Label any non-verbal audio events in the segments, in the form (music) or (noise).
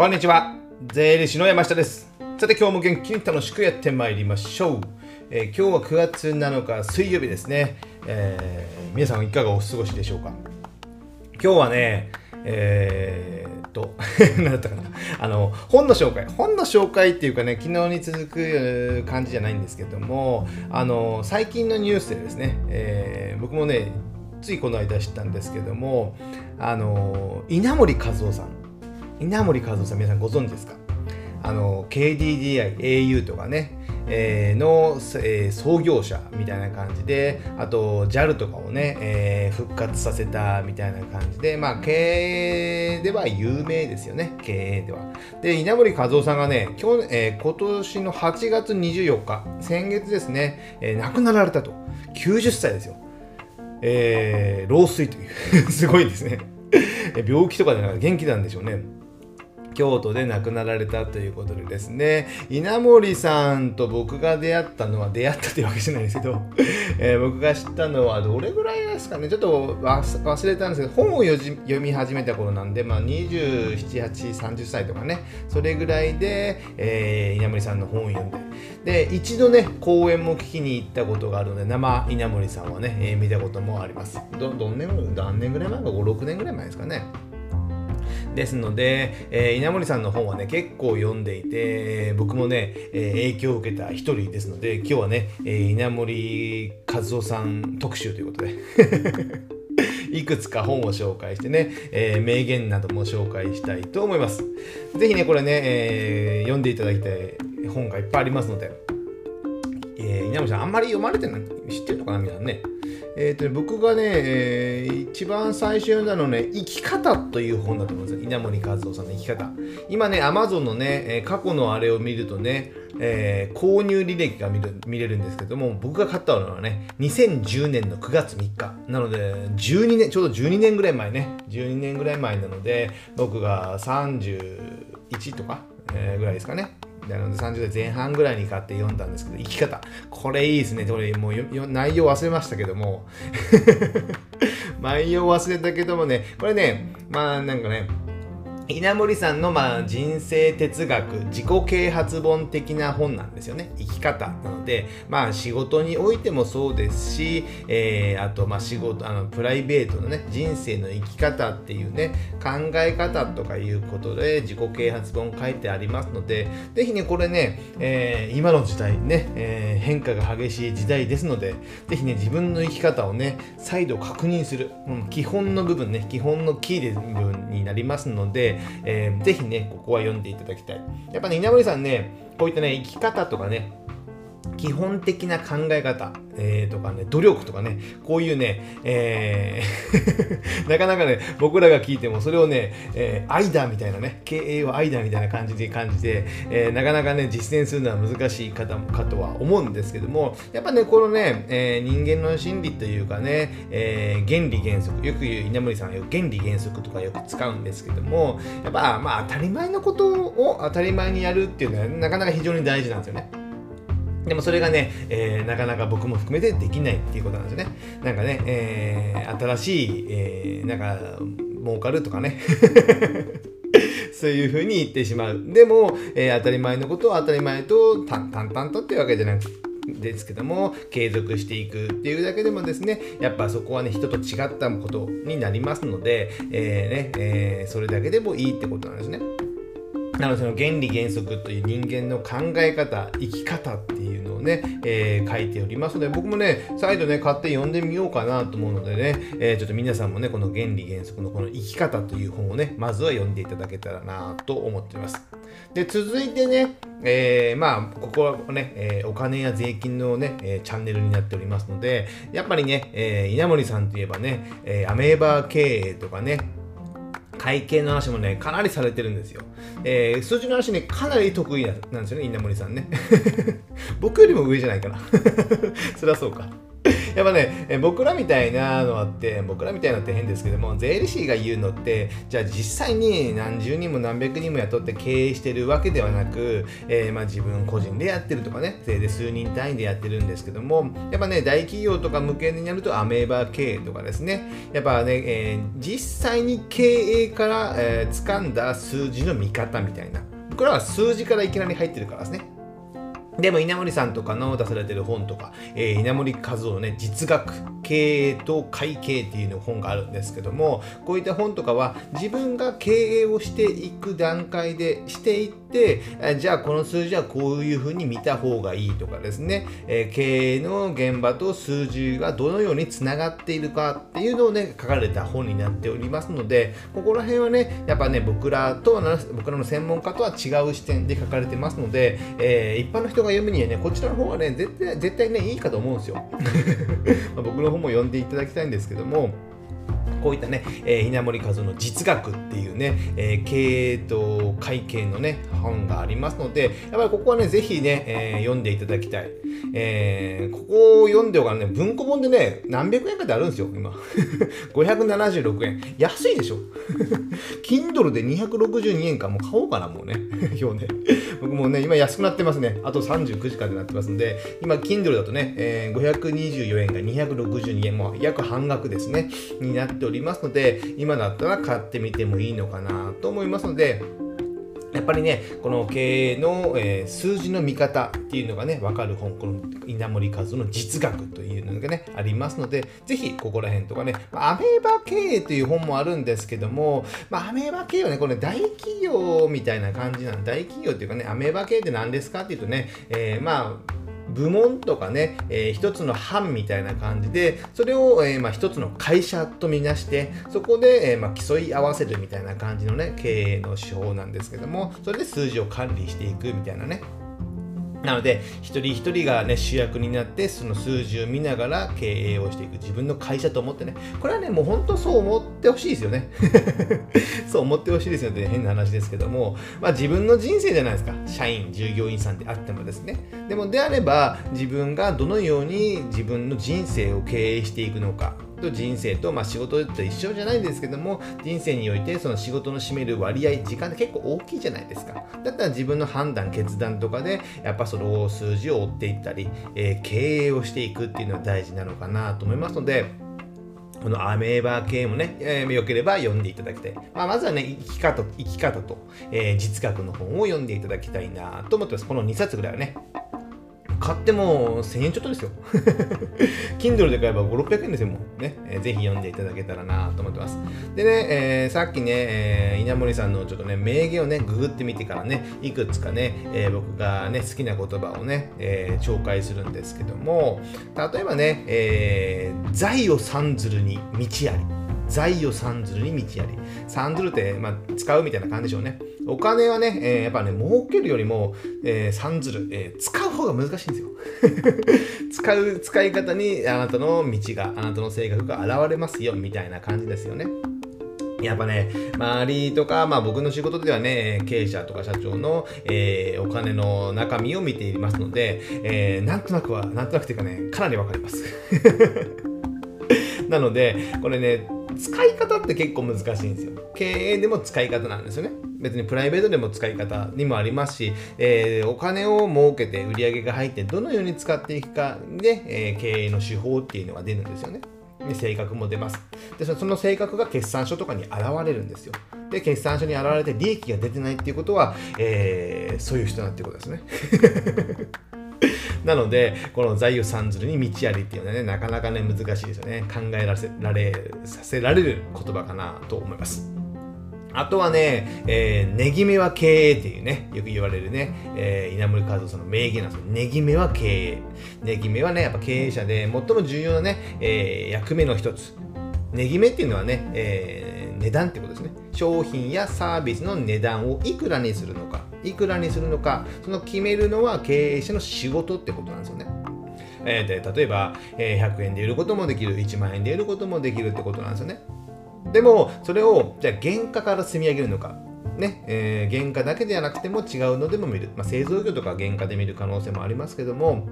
こんにちは。税理士の山下です。さて今日も元気に楽しくやってまいりましょう、えー、今日は9月7日水曜日ですね、えー、皆さんいかがお過ごしでしょうか？今日はねえー、っと (laughs) 何だったかな。あの本の紹介。本の紹介っていうかね昨日に続く感じじゃないんですけどもあの最近のニュースでですね、えー、僕もねついこの間知ったんですけどもあの稲森和夫さん。稲森和夫さん皆さんご存知ですか？あの KDDI、au とかね、えー、の、えー、創業者みたいな感じであと JAL とかをね、えー、復活させたみたいな感じでまあ経営では有名ですよね。経営では。で稲森和夫さんがね今日、えー、今年の8月24日先月ですね、えー、亡くなられたと。90歳ですよ。えー、老衰という。(laughs) すごいですね。病気とかでなくて元気なんでしょうね。京都で亡くなられたということでですね、稲森さんと僕が出会ったのは、出会ったというわけじゃないですけど、(laughs) えー、僕が知ったのはどれぐらいですかね、ちょっと忘れたんですけど、本を読み始めた頃なんで、まあ、27、8、30歳とかね、それぐらいで、えー、稲森さんの本を読んで、で、一度ね、講演も聞きに行ったことがあるので、生稲森さんはね、えー、見たこともあります。ど、どん年、何年ぐらい前か、5、6年ぐらい前ですかね。ですので、えー、稲森さんの本はね、結構読んでいて、僕もね、えー、影響を受けた一人ですので、今日はね、えー、稲森和夫さん特集ということで (laughs) いくつか本を紹介してね、えー、名言なども紹介したいと思います。ぜひね、これね、えー、読んでいただきたい本がいっぱいありますので、えー、稲森さん、あんまり読まれてない、知ってるのかな、皆さんね。えーと、僕がね、えー、一番最初読んだのね、生き方という本だと思うんですよ。稲森和夫さんの生き方。今ね、アマゾンのね、過去のあれを見るとね、えー、購入履歴が見る見れるんですけども、僕が買ったのはね、2010年の9月3日。なので、12年、ちょうど12年ぐらい前ね、12年ぐらい前なので、僕が31とか、えー、ぐらいですかね。なので30代前半ぐらいに買って読んだんですけど、生き方。これいいですね。これもう内容忘れましたけども。(laughs) 内容忘れたけどもね、これね、まあなんかね、稲森さんのまあ人生哲学、自己啓発本的な本なんですよね。生き方なので、まあ仕事においてもそうですし、えー、あとまあ仕事、あのプライベートのね、人生の生き方っていうね、考え方とかいうことで自己啓発本書いてありますので、ぜひね、これね、えー、今の時代ね、えー、変化が激しい時代ですので、ぜひね、自分の生き方をね、再度確認する、うん、基本の部分ね、基本のキーで部分になりますので、えー、ぜひね、ここは読んでいただきたい。やっぱね、稲森さんね、こういったね、生き方とかね、基本的な考え方、えー、とかね、努力とかね、こういうね、えー (laughs) なかなかね、僕らが聞いてもそれをね、えー、愛だみたいなね、経営は愛だみたいな感じで感じて、えー、なかなかね、実践するのは難しい方かとは思うんですけども、やっぱね、このね、えー、人間の心理というかね、えー、原理原則、よく言う稲森さんはよく原理原則とかよく使うんですけども、やっぱまあ当たり前のことを当たり前にやるっていうのはなかなか非常に大事なんですよね。でもそれがね、えー、なかなか僕も含めてできないっていうことなんですよね。なんかね、えー、新しい、えー、なんか、儲かるとかね。(laughs) そういうふうに言ってしまう。でも、えー、当たり前のことを当たり前と淡々とっていうわけじゃなくですけども継続していくっていうだけでもですねやっぱそこはね人と違ったことになりますので、えー、ねえー、それだけでもいいってことなんですね。なのでその原理原則という人間の考え方生き方っていうのをね、えー、書いておりますので僕もね再度ね買って読んでみようかなと思うのでね、えー、ちょっと皆さんもねこの原理原則のこの生き方という本をねまずは読んでいただけたらなと思っています。で続いてね、えー、まあここはね、えお金や税金のね、えチャンネルになっておりますのでやっぱりね、え稲森さんといえばね、えアメーバー経営とかね会計の話もね、かなりされてるんですよ。えー、数字の話ね、かなり得意なんですよね、稲森さんね。(laughs) 僕よりも上じゃないかな。(laughs) そりゃそうか。やっぱね、僕らみたいなのあって、僕らみたいなのって変ですけども、税理士が言うのって、じゃあ実際に何十人も何百人も雇って経営してるわけではなく、えー、まあ自分個人でやってるとかね、税で数人単位でやってるんですけども、やっぱね、大企業とか向けになるとアメーバ経営とかですね、やっぱね、えー、実際に経営から、えー、掴んだ数字の見方みたいな。これは数字からいきなり入ってるからですね。でも稲森さんとかの出されてる本とか、えー、稲森和夫のね、実学、経営と会計っていうの本があるんですけども、こういった本とかは自分が経営をしていく段階でしていって、じゃあこの数字はこういうふうに見た方がいいとかですね、え、経営の現場と数字がどのようにつながっているかっていうのをね、書かれた本になっておりますので、ここら辺はね、やっぱね、僕らと、僕らの専門家とは違う視点で書かれてますので、えー、一般の人が読むにはね、こちらの方がね、絶対絶対ね、いいかと思うんですよ。(laughs) 僕の方も読んでいただきたいんですけども、こういったね、えー、稲森和夫の実学っていうね、えー、経営と会計のね、本がありますので、やっぱりここはね、ぜひね、えー、読んでいただきたい。えー、ここを読んでおかね、文庫本でね、何百円かであるんですよ、今。(laughs) 576円。安いでしょ？(laughs) Kindle で262円か、もう買おうかな、もうね。(laughs) 今日ね。僕もね、今安くなってますね。あと39時間でなってますんで、今、Kindle だとね、えー、524円が262円、もう約半額ですね、になっておりますおりますので、今だったら買ってみてもいいのかなと思いますので、やっぱりね、この経営の、えー、数字の見方っていうのがね、わかる本、この稲森和夫の実学というのがね、ありますので、ぜひここら辺とかね、アメーバ経営という本もあるんですけども、まあ、アメーバ経営はね、これ大企業みたいな感じなん大企業っていうかね、アメーバ経営って何ですかっていうとね、えー、まあ、部門とかね、えー、一つの班みたいな感じで、それを、えー、まあ、一つの会社とみなして、そこで、えー、まあ、競い合わせるみたいな感じのね、経営の手法なんですけども、それで数字を管理していくみたいなね、なので、一人一人がね、主役になって、その数字を見ながら経営をしていく。自分の会社と思ってね。これはね、もう本当そう思ってほしいですよね。(laughs) そう思ってほしいですよね。変な話ですけども、まあ自分の人生じゃないですか。社員、従業員さんであってもですね。でも、であれば、自分がどのように自分の人生を経営していくのか。と人生と、まあ、仕事と一緒じゃないんですけども人生においてその仕事の占める割合時間って結構大きいじゃないですかだったら自分の判断決断とかでやっぱその数字を追っていったり、えー、経営をしていくっていうのは大事なのかなと思いますのでこのアメーバー系もね、えー、よければ読んでいただきたい。まあ、まずはね、生き方生き方と、えー、実学の本を読んでいただきたいなと思ってます。この2冊ぐらいはね、買っても1000円ちょっとですよ。(laughs) Kindle で買えば5、600円ですよ、もうね。えー、ぜひ読んでいただけたらなと思ってます。でね、えー、さっきね、えー、稲森さんのちょっとね、名言をね、ググってみてからね、いくつかね、えー、僕がね、好きな言葉をね、えー、紹介するんですけども、例えばね、えー、財を三ずるに道あり。財を三ずるに道あり。三ずるって、まあ、使うみたいな感じでしょうね。お金はね、えー、やっぱね、儲けるよりも、えー、三ずる、えー、使う方が難しいんですよ。(laughs) 使う、使い方にあなたの道が、あなたの性格が現れますよ、みたいな感じですよね。やっぱね、周りとか、まあ僕の仕事ではね、経営者とか社長の、えー、お金の中身を見ていますので、えー、なんとなくは、なんとなくというかね、かなりわかります。(laughs) なので、これね、使い方って結構難しいんですよ。経営でも使い方なんですよね。別にプライベートでも使い方にもありますし、えー、お金を儲けて売り上げが入ってどのように使っていくかで、えー、経営の手法っていうのが出るんですよね。で性格も出ますで。その性格が決算書とかに現れるんですよ。で、決算書に現れて利益が出てないっていうことは、えー、そういう人だっていうことですね。(laughs) なので、この財を三ずるに道ありっていうのはね、なかなかね、難しいですよね。考えらせられさせられる言葉かなと思います。あとはね、えー、ネギ目は経営っていうね、よく言われるね、えー、稲森和夫さんの名言なんですよ。ネギ目は経営。ネギ目はね、やっぱ経営者で最も重要なね、えー、役目の一つ。ネギ目っていうのはね、えー、値段ってことですね。商品やサービスの値段をいくらにするのか。いくらにするのか、その決めるのは経営者の仕事ってことなんですよね。えー、で例えば、えー、100円で売ることもできる、1万円で売ることもできるってことなんですよね。でも、それを、じゃあ原価から積み上げるのか。ね、えー、原価だけではなくても違うのでも見る。まあ、製造業とか原価で見る可能性もありますけども、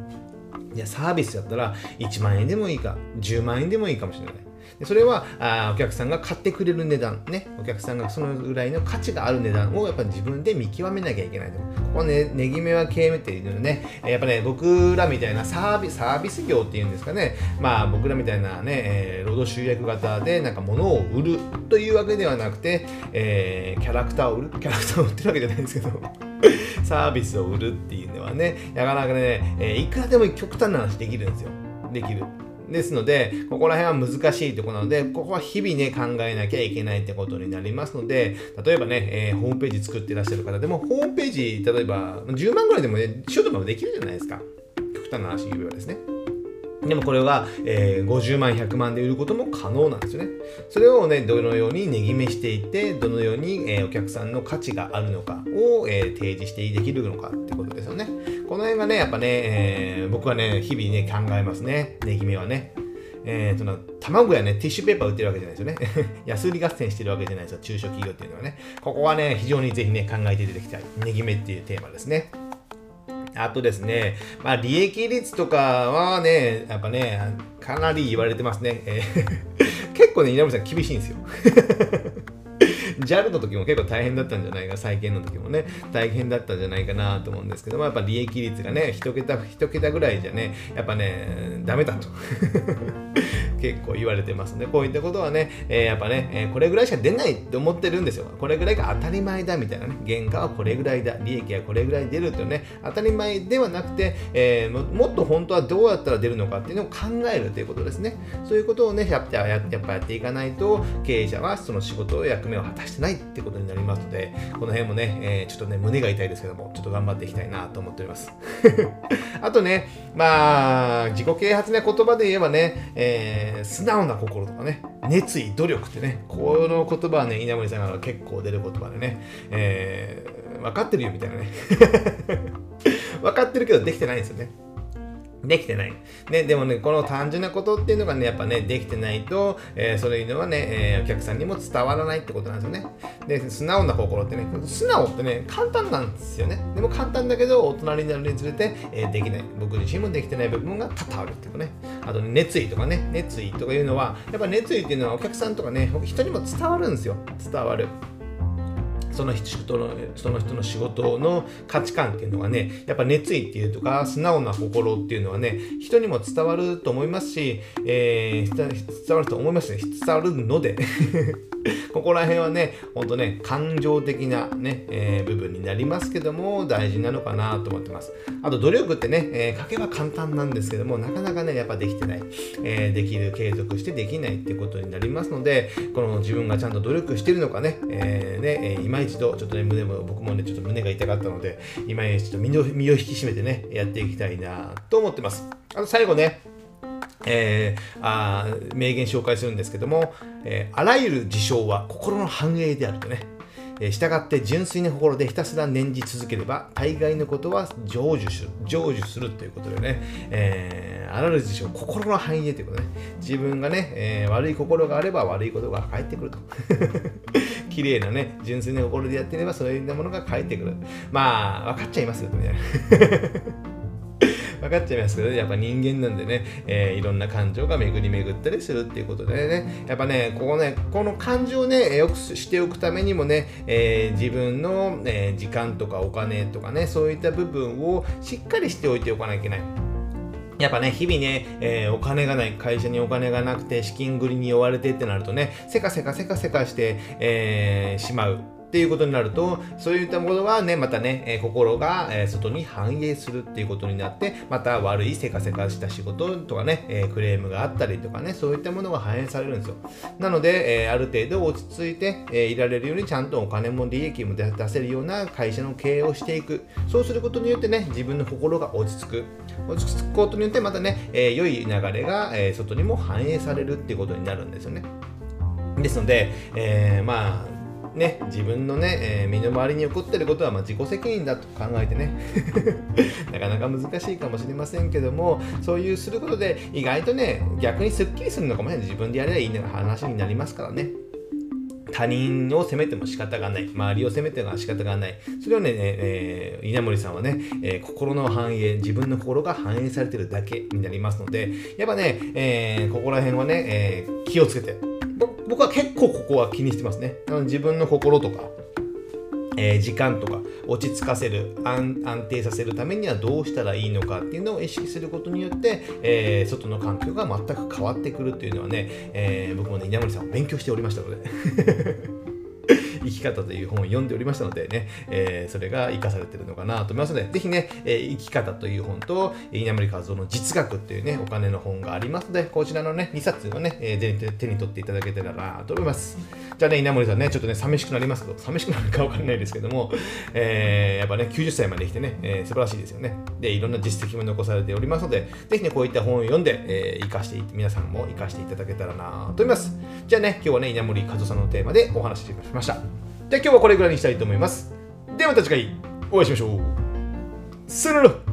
いやサービスだったら1万円でもいいか10万円でもいいかもしれないでそれはあお客さんが買ってくれる値段ね。お客さんがそのぐらいの価値がある値段をやっぱり自分で見極めなきゃいけないと。ここねねぎめは経営っていうのね。やっぱね僕らみたいなサービスサービス業っていうんですかね。まあ僕らみたいなね、えー、労働集約型でなんか物を売るというわけではなくて、えー、キャラクターを売る。キャラクターを売ってるわけじゃないんですけど。(laughs) サービスを売るっていうのはねなかなかね、えー、いくらでも極端な話できるんですよ。できる。ですので、ここら辺は難しいところなので、ここは日々ね、考えなきゃいけないってことになりますので、例えばね、えー、ホームページ作ってらっしゃる方でも、ホームページ、例えば10万ぐらいでもね、シュートもできるじゃないですか。極端な話言えばですね。でもこれが、えー、50万、100万で売ることも可能なんですよね。それをね、どのように値決めしていって、どのように、えー、お客さんの価値があるのかを、えー、提示してできるのかってことですよね。この辺がね、やっぱね、えー、僕はね、日々ね、考えますね。値決めはね。えー、その卵やね、ティッシュペーパー売ってるわけじゃないですよね。(laughs) 安売り合戦してるわけじゃないですよ、中小企業っていうのはね。ここはね、非常にぜひね、考えていただきたい。値決めっていうテーマですね。あとですね、まあ、利益率とかはね、やっぱね、かなり言われてますね。えー、(laughs) 結構ね、稲森さん厳しいんですよ。(laughs) JAL の時も結構大変だったんじゃないか、再建の時もね、大変だったんじゃないかなと思うんですけども、やっぱ利益率がね、一桁、一桁ぐらいじゃね、やっぱね、ダメだと。(laughs) 結構言われてますね。こういったことはね、えー、やっぱね、えー、これぐらいしか出ないって思ってるんですよ。これぐらいが当たり前だみたいなね、原価はこれぐらいだ、利益はこれぐらい出るってね、当たり前ではなくて、えー、もっと本当はどうやったら出るのかっていうのを考えるということですね。そういうことをね、やっぱやっぱやっていかないと、経営者はその仕事を役目を果たしてないってことになりますので、この辺もね、えー、ちょっとね、胸が痛いですけども、ちょっと頑張っていきたいなと思っております。(laughs) あとね、まあ、自己啓発ね、言葉で言えばね、えー、素直な心とかね、熱意、努力ってね、この言葉はね、稲森さんが結構出る言葉でね、えー、分かってるよみたいなね。(laughs) 分かってるけどできてないんですよね。できてない。ね、でもね、この単純なことっていうのがね、やっぱね、できてないと、えー、そういうのはね、えー、お客さんにも伝わらないってことなんですよね。で、素直な心ってね、素直ってね、簡単なんですよね。でも簡単だけど、大人になるにつれて、えー、できない。僕自身もできてない部分が多々あるっていうかね。あと、ね、熱意とかね、熱意とかいうのは、やっぱ熱意っていうのはお客さんとかね、人にも伝わるんですよ。伝わる。その人のその人の仕事の価値観っていうのがねやっぱ熱意っていうとか素直な心っていうのはね人にも伝わると思いますし、えー、伝わると思いますね。伝わるので。(laughs) ここら辺はね、ほんとね、感情的なね、えー、部分になりますけども、大事なのかなと思ってます。あと、努力ってね、えー、書けば簡単なんですけども、なかなかね、やっぱできてない。えー、できる、継続してできないってことになりますので、この自分がちゃんと努力してるのかね、えー、ね、え今一度、ちょっとね、胸も、僕もね、ちょっと胸が痛かったので、今一度身を引き締めてね、やっていきたいなと思ってます。あと最後ね、えー、あ名言紹介するんですけども、えー、あらゆる事象は心の繁栄であるとね、えー、従って純粋な心でひたすら念じ続ければ大概のことは成就する成就するということでね、えー、あらゆる事象心の繁栄ということね自分がね、えー、悪い心があれば悪いことが返ってくると。(laughs) 綺麗なね純粋な心でやってればそういったものが返ってくる。まあ分かっちゃいますよね。分かっちゃいますけど、ね、やっぱ人間なんでね、えー、いろんな感情が巡り巡ったりするっていうことでね、やっぱね、ここね、この感情をね、よくしておくためにもね、えー、自分の、え、時間とかお金とかね、そういった部分をしっかりしておいておかなきゃいけない。やっぱね、日々ね、えー、お金がない、会社にお金がなくて、資金繰りに追われてってなるとね、せかせかせかせかして、えー、しまう。っていうことになると、そういったものがね、またね、え、心が、え、外に反映するっていうことになって、また悪いせかせかした仕事とかね、え、クレームがあったりとかね、そういったものが反映されるんですよ。なので、えある程度落ち着いて、えいられるようにちゃんとお金も利益も出せるような会社の経営をしていく。そうすることによってね、自分の心が落ち着く。落ち着くことによって、またね、え良い流れが、え外にも反映されるっていうことになるんですよね。ですので、えまあ、ね、自分のね、えー、身の回りに起こってることはま自己責任だと考えてね (laughs) なかなか難しいかもしれませんけどもそういうすることで意外とね逆にすっきりするのかもしれない自分でやればいい話になりますからね他人を責めても仕方がない。周りを責めても仕方がない。それをね、えー、稲森さんはね、えー、心の反映、自分の心が反映されてるだけになりますので、やっぱね、えー、ここら辺はね、え、気をつけて。僕は結構ここは気にしてますね。自分の心とか、えー、時間とか落ち着かせる安定させるためにはどうしたらいいのかっていうのを意識することによって、えー、外の環境が全く変わってくるっていうのはね、えー、僕もね稲森さんを勉強しておりましたので生き方という本を読んでおりましたのでね、えー、それが活かされてるのかなと思いますので、ぜひね、えー、生き方という本と、稲森和夫の実学っていうね、お金の本がありますので、こちらのね、2冊をね、えー、手に取っていただけたらなと思います。じゃあね、稲森さんね、ちょっとね、寂しくなりますけど、寂しくなるかわかんないですけども、えー、やっぱね、90歳まで生きてね、えー、素晴らしいですよね。で、いろんな実績も残されておりますので、ぜひね、こういった本を読んで、えー、生かして、皆さんも生かしていただけたらなと思います。じゃあね、今日はね、稲森和夫さんのテーマでお話ししました。じゃあ今日はこれぐらいにしたいと思います。ではまた次回お会いしましょう。さよなら